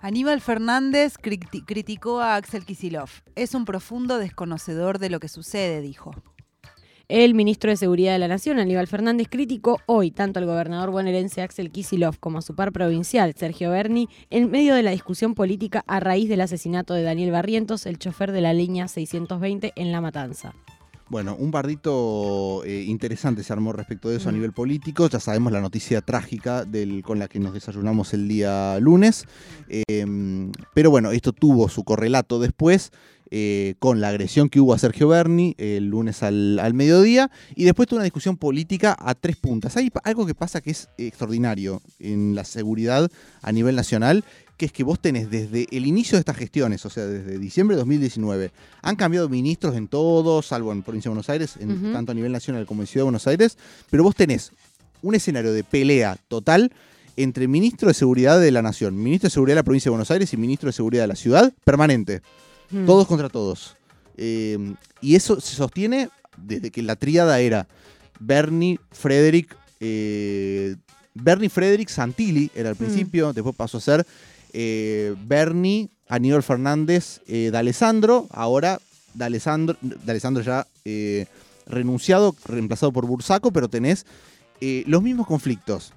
Aníbal Fernández criti- criticó a Axel Kisilov. Es un profundo desconocedor de lo que sucede, dijo. El ministro de Seguridad de la Nación, Aníbal Fernández, criticó hoy tanto al gobernador bonaerense Axel Kisilov como a su par provincial, Sergio Berni, en medio de la discusión política a raíz del asesinato de Daniel Barrientos, el chofer de la línea 620 en La Matanza. Bueno, un bardito eh, interesante se armó respecto de eso a nivel político. Ya sabemos la noticia trágica del, con la que nos desayunamos el día lunes. Eh, pero bueno, esto tuvo su correlato después eh, con la agresión que hubo a Sergio Berni el lunes al, al mediodía. Y después tuvo una discusión política a tres puntas. Hay algo que pasa que es extraordinario en la seguridad a nivel nacional que es que vos tenés desde el inicio de estas gestiones, o sea, desde diciembre de 2019, han cambiado ministros en todo, salvo en Provincia de Buenos Aires, en- tanto a nivel nacional como en Ciudad de Buenos Aires, pero vos tenés un escenario de pelea total entre ministro de Seguridad de la Nación, ministro de Seguridad de la Provincia de Buenos Aires y ministro de Seguridad de la Ciudad, permanente, Mm. todos contra todos. Eh, y eso se sostiene desde que la tríada era Bernie, Frederick, eh, Bernie, Frederick, Santilli era al principio, después pasó a ser eh, Bernie, Aníbal Fernández, eh, D'Alessandro, ahora D'Alessandro, D'Alessandro ya eh, renunciado, reemplazado por Bursaco, pero tenés eh, los mismos conflictos.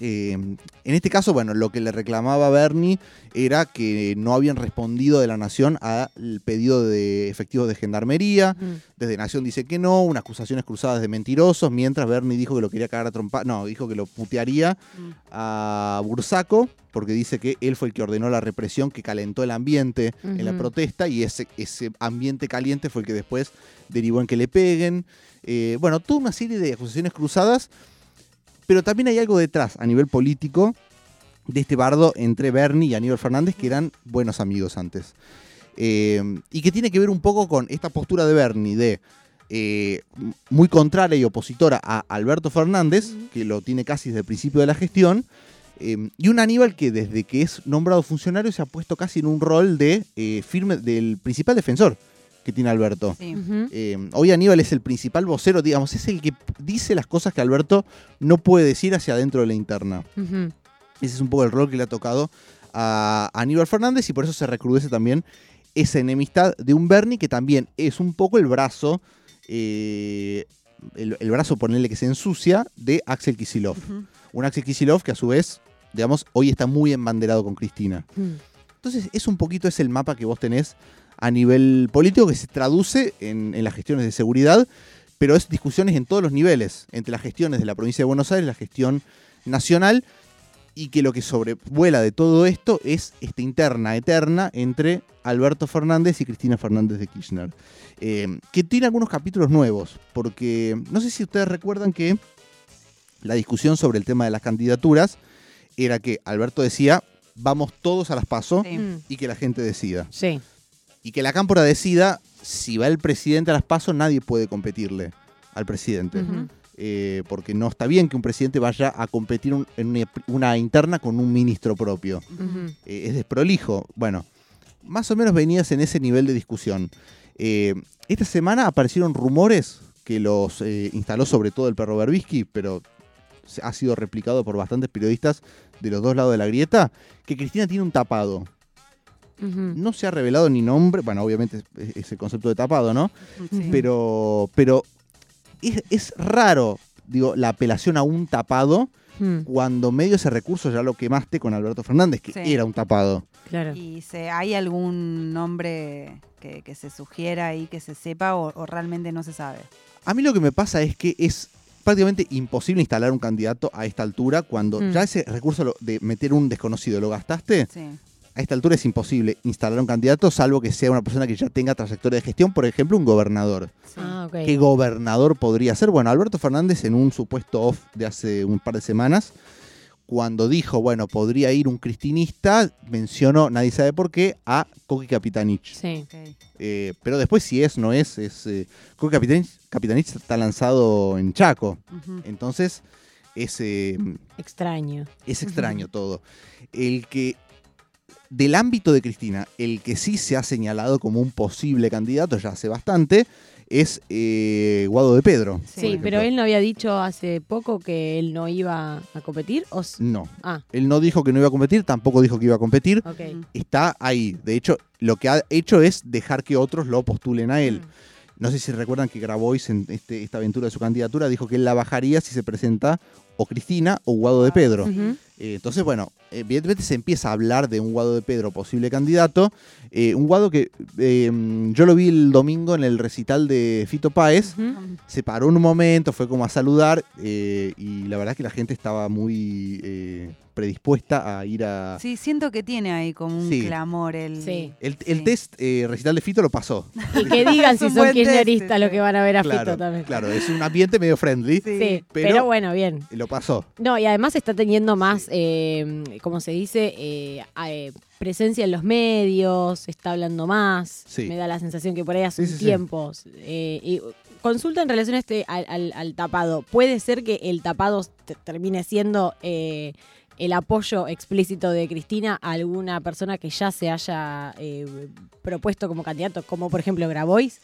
Eh, en este caso, bueno, lo que le reclamaba Bernie era que no habían respondido de la Nación al pedido de efectivos de gendarmería. Mm. Desde Nación dice que no, unas acusaciones cruzadas de mentirosos, mientras Bernie dijo que lo quería cagar a trompa, no, dijo que lo putearía Mm. a Bursaco, porque dice que él fue el que ordenó la represión que calentó el ambiente en la protesta y ese, ese ambiente caliente fue el que después derivó en que le peguen. Eh, bueno, toda una serie de acusaciones cruzadas, pero también hay algo detrás a nivel político de este bardo entre Bernie y Aníbal Fernández, que eran buenos amigos antes. Eh, y que tiene que ver un poco con esta postura de Bernie de eh, muy contraria y opositora a Alberto Fernández, que lo tiene casi desde el principio de la gestión, eh, y un Aníbal que desde que es nombrado funcionario se ha puesto casi en un rol de firme del principal defensor que tiene Alberto. Sí. Eh, hoy Aníbal es el principal vocero, digamos, es el que dice las cosas que Alberto no puede decir hacia adentro de la interna. Ese es un poco el rol que le ha tocado a Aníbal Fernández y por eso se recrudece también esa enemistad de un Bernie que también es un poco el brazo, eh, el, el brazo, ponerle que se ensucia, de Axel Kisilov. Un Axel Kisilov que a su vez, digamos, hoy está muy embanderado con Cristina. Entonces, es un poquito es el mapa que vos tenés a nivel político que se traduce en, en las gestiones de seguridad, pero es discusiones en todos los niveles, entre las gestiones de la provincia de Buenos Aires, la gestión nacional, y que lo que sobrevuela de todo esto es esta interna eterna entre Alberto Fernández y Cristina Fernández de Kirchner, eh, que tiene algunos capítulos nuevos, porque no sé si ustedes recuerdan que la discusión sobre el tema de las candidaturas era que Alberto decía, vamos todos a las paso Sí. Y que la gente decida. Sí. Y que la cámpora decida, si va el presidente a las pasos, nadie puede competirle al presidente. Eh, porque no está bien que un presidente vaya a competir un- en una, una interna con un ministro propio. Eh, es desprolijo. Bueno, más o menos venías en ese nivel de discusión. Eh, esta semana aparecieron rumores que los instaló sobre todo el perro Berbisky, pero ha sido replicado por bastantes periodistas de los dos lados de la grieta, que Cristina tiene un tapado. No se ha revelado ni nombre, bueno, obviamente es, es el concepto de tapado, ¿no? Sí. Pero, pero es, es raro, digo, la apelación a un tapado Mm. cuando medio ese recurso ya lo quemaste con Alberto Fernández, que Sí. era un tapado. Claro. ¿Y se, hay algún nombre que, que se sugiera ahí, que se sepa o, o realmente no se sabe? A mí lo que me pasa es que es prácticamente imposible instalar un candidato a esta altura cuando Mm. ya ese recurso lo- de meter un desconocido lo gastaste. Sí. A esta altura es imposible instalar un candidato salvo que sea una persona que ya tenga trayectoria de gestión, por ejemplo, un gobernador. sí. Ah. ¿Qué gobernador podría ser? Bueno, Alberto Fernández en un supuesto off de hace un par de semanas, cuando dijo, bueno, podría ir un cristinista, mencionó, nadie sabe por qué, a Coqui Capitanich. Sí. Eh, pero después si es, no es, es eh, Coqui Capitanich, Capitanich está lanzado en Chaco. Entonces es, eh, Extraño. es extraño todo. El que, del ámbito de Cristina, el que sí se ha señalado como un posible candidato ya hace bastante, es eh, Guado de Pedro. Sí, pero él no había dicho hace poco que él no iba a competir. ¿O No. Ah, Él no dijo que no iba a competir, tampoco dijo que iba a competir. Está ahí. De hecho, lo que ha hecho es dejar que otros lo postulen a él. Mm. No sé si recuerdan que Grabois en este- esta aventura de su candidatura dijo que él la bajaría si se presenta o Cristina o Guado de Pedro. Ujú. Eh, entonces, bueno, evidentemente se empieza a hablar de un Guado de Pedro posible candidato. Eh, un Guado que eh, yo lo vi el domingo en el recital de Fito Páez. Se paró un momento, fue como a saludar eh, y la verdad que la gente estaba muy predispuesta a ir a... Sí, siento que tiene ahí como un Sí. clamor el. Sí. El, el Sí. test eh, recital de Fito lo pasó. Y que digan si son kirchneristas los que van a ver a Claro, Fito también. claro, es un ambiente medio friendly. Sí. Sí, pero, pero- bueno, bien. Lo pasó. No, y además está teniendo más, eh, como se dice, eh, a- eh, presencia en los medios, está hablando más. Sí. Me da la sensación que por ahí hace Sí, un tiempo. eh, y consulta en relación a este, al, al- al tapado. ¿Puede ser que el tapado te- termine siendo eh, el apoyo explícito de Cristina a alguna persona que ya se haya eh, propuesto como candidato, como por ejemplo Grabois?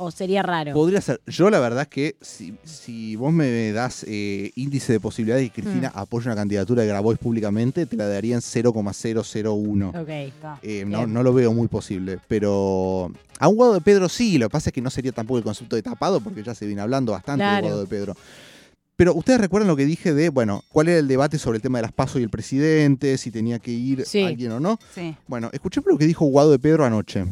¿O sería raro? Podría ser. Yo la verdad es que si, si vos me das eh, índice de posibilidades de que Cristina Mm. apoye una candidatura de Grabois públicamente, te la daría en 0,001. Ok. Está. Eh, no, no lo veo muy posible, pero a un Guado de Pedro sí, lo que pasa es que no sería tampoco el concepto de tapado, porque ya se viene hablando bastante Claro. de Guado de Pedro. Pero ustedes recuerdan lo que dije de, bueno, cuál era el debate sobre el tema de las pasos y el presidente, si tenía que ir Sí. alguien o no. Sí. Bueno, escuchemos lo que dijo Guado de Pedro anoche.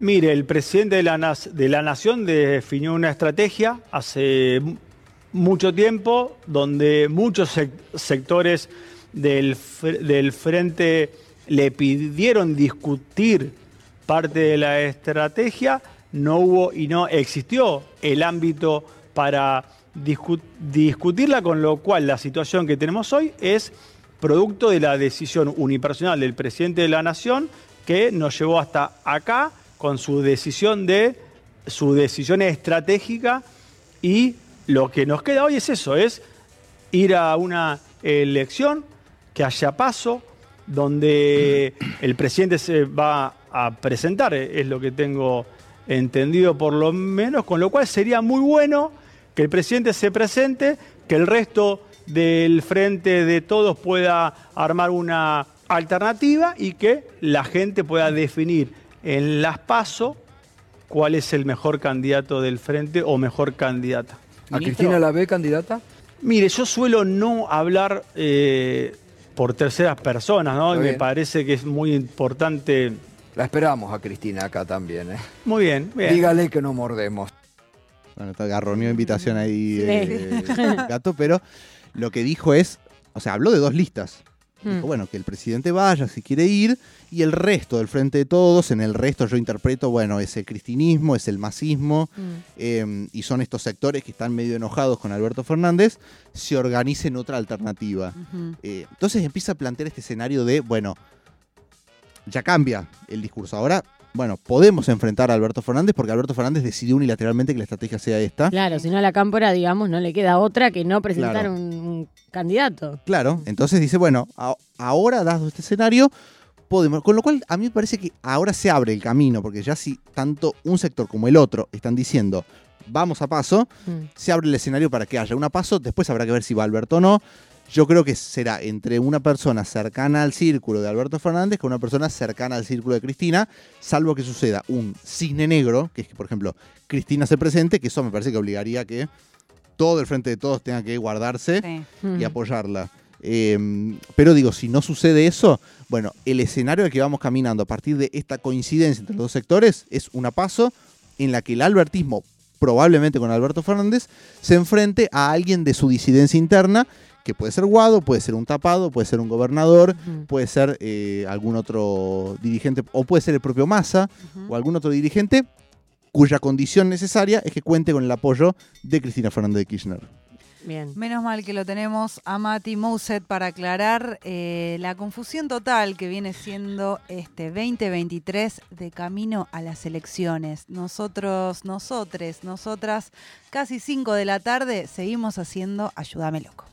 Mire, el presidente de la, de la Nación definió una estrategia hace mucho tiempo donde muchos sec- sectores del, del frente le pidieron discutir parte de la estrategia, no hubo y no existió el ámbito para discu- discutirla, con lo cual la situación que tenemos hoy es producto de la decisión unipersonal del presidente de la Nación que nos llevó hasta acá con su decisión de su decisión estratégica y lo que nos queda hoy es eso, es ir a una elección que haya paso, donde el presidente se va a presentar, es lo que tengo entendido por lo menos, con lo cual sería muy bueno que el presidente se presente, que el resto del frente de todos pueda armar una alternativa y que la gente pueda definir en las PASO cuál es el mejor candidato del frente o mejor candidata. ¿A Cristina la ve candidata? Mire, yo suelo no hablar eh, por terceras personas, ¿no? Y me bien. parece que es muy importante. La esperamos a Cristina acá también. ¿eh? Muy bien, bien. Dígale que no mordemos. Bueno, está agarroneó invitación ahí Sí. eh, gato, pero lo que dijo es, o sea, habló de dos listas. Mm. Dijo, bueno, que el presidente vaya si quiere ir y el resto del frente de todos, en el resto yo interpreto, bueno, es el cristinismo, es el masismo Mm. eh, y son estos sectores que están medio enojados con Alberto Fernández, se organicen otra alternativa. Eh, entonces empieza a plantear este escenario de, bueno, ya cambia el discurso. Ahora, bueno, podemos enfrentar a Alberto Fernández porque Alberto Fernández decidió unilateralmente que la estrategia sea esta. Claro, si no a la cámpora, digamos, no le queda otra que no presentar Claro. un, un candidato. Claro, entonces dice, bueno, a- ahora dado este escenario, podemos. Con lo cual, a mí me parece que ahora se abre el camino, porque ya si tanto un sector como el otro están diciendo, vamos a paso, Mm. se abre el escenario para que haya una paso, después habrá que ver si va Alberto o no. Yo creo que será entre una persona cercana al círculo de Alberto Fernández con una persona cercana al círculo de Cristina, salvo que suceda un cisne negro, que es que, por ejemplo, Cristina se presente, que eso me parece que obligaría a que todo el frente de todos tenga que guardarse Sí. Y apoyarla. Eh, pero digo, si no sucede eso, bueno, el escenario al que vamos caminando a partir de esta coincidencia entre los dos sectores es una paso en la que el albertismo, probablemente con Alberto Fernández, se enfrente a alguien de su disidencia interna, que puede ser Guado, puede ser un tapado, puede ser un gobernador, puede ser eh, algún otro dirigente, o puede ser el propio Massa, o algún otro dirigente cuya condición necesaria es que cuente con el apoyo de Cristina Fernández de Kirchner. Bien. Menos mal que lo tenemos a Mati Mouset para aclarar eh, la confusión total que viene siendo este 2023 de camino a las elecciones. Nosotros, nosotres, nosotras, casi 5 de la tarde, seguimos haciendo Ayúdame Loco.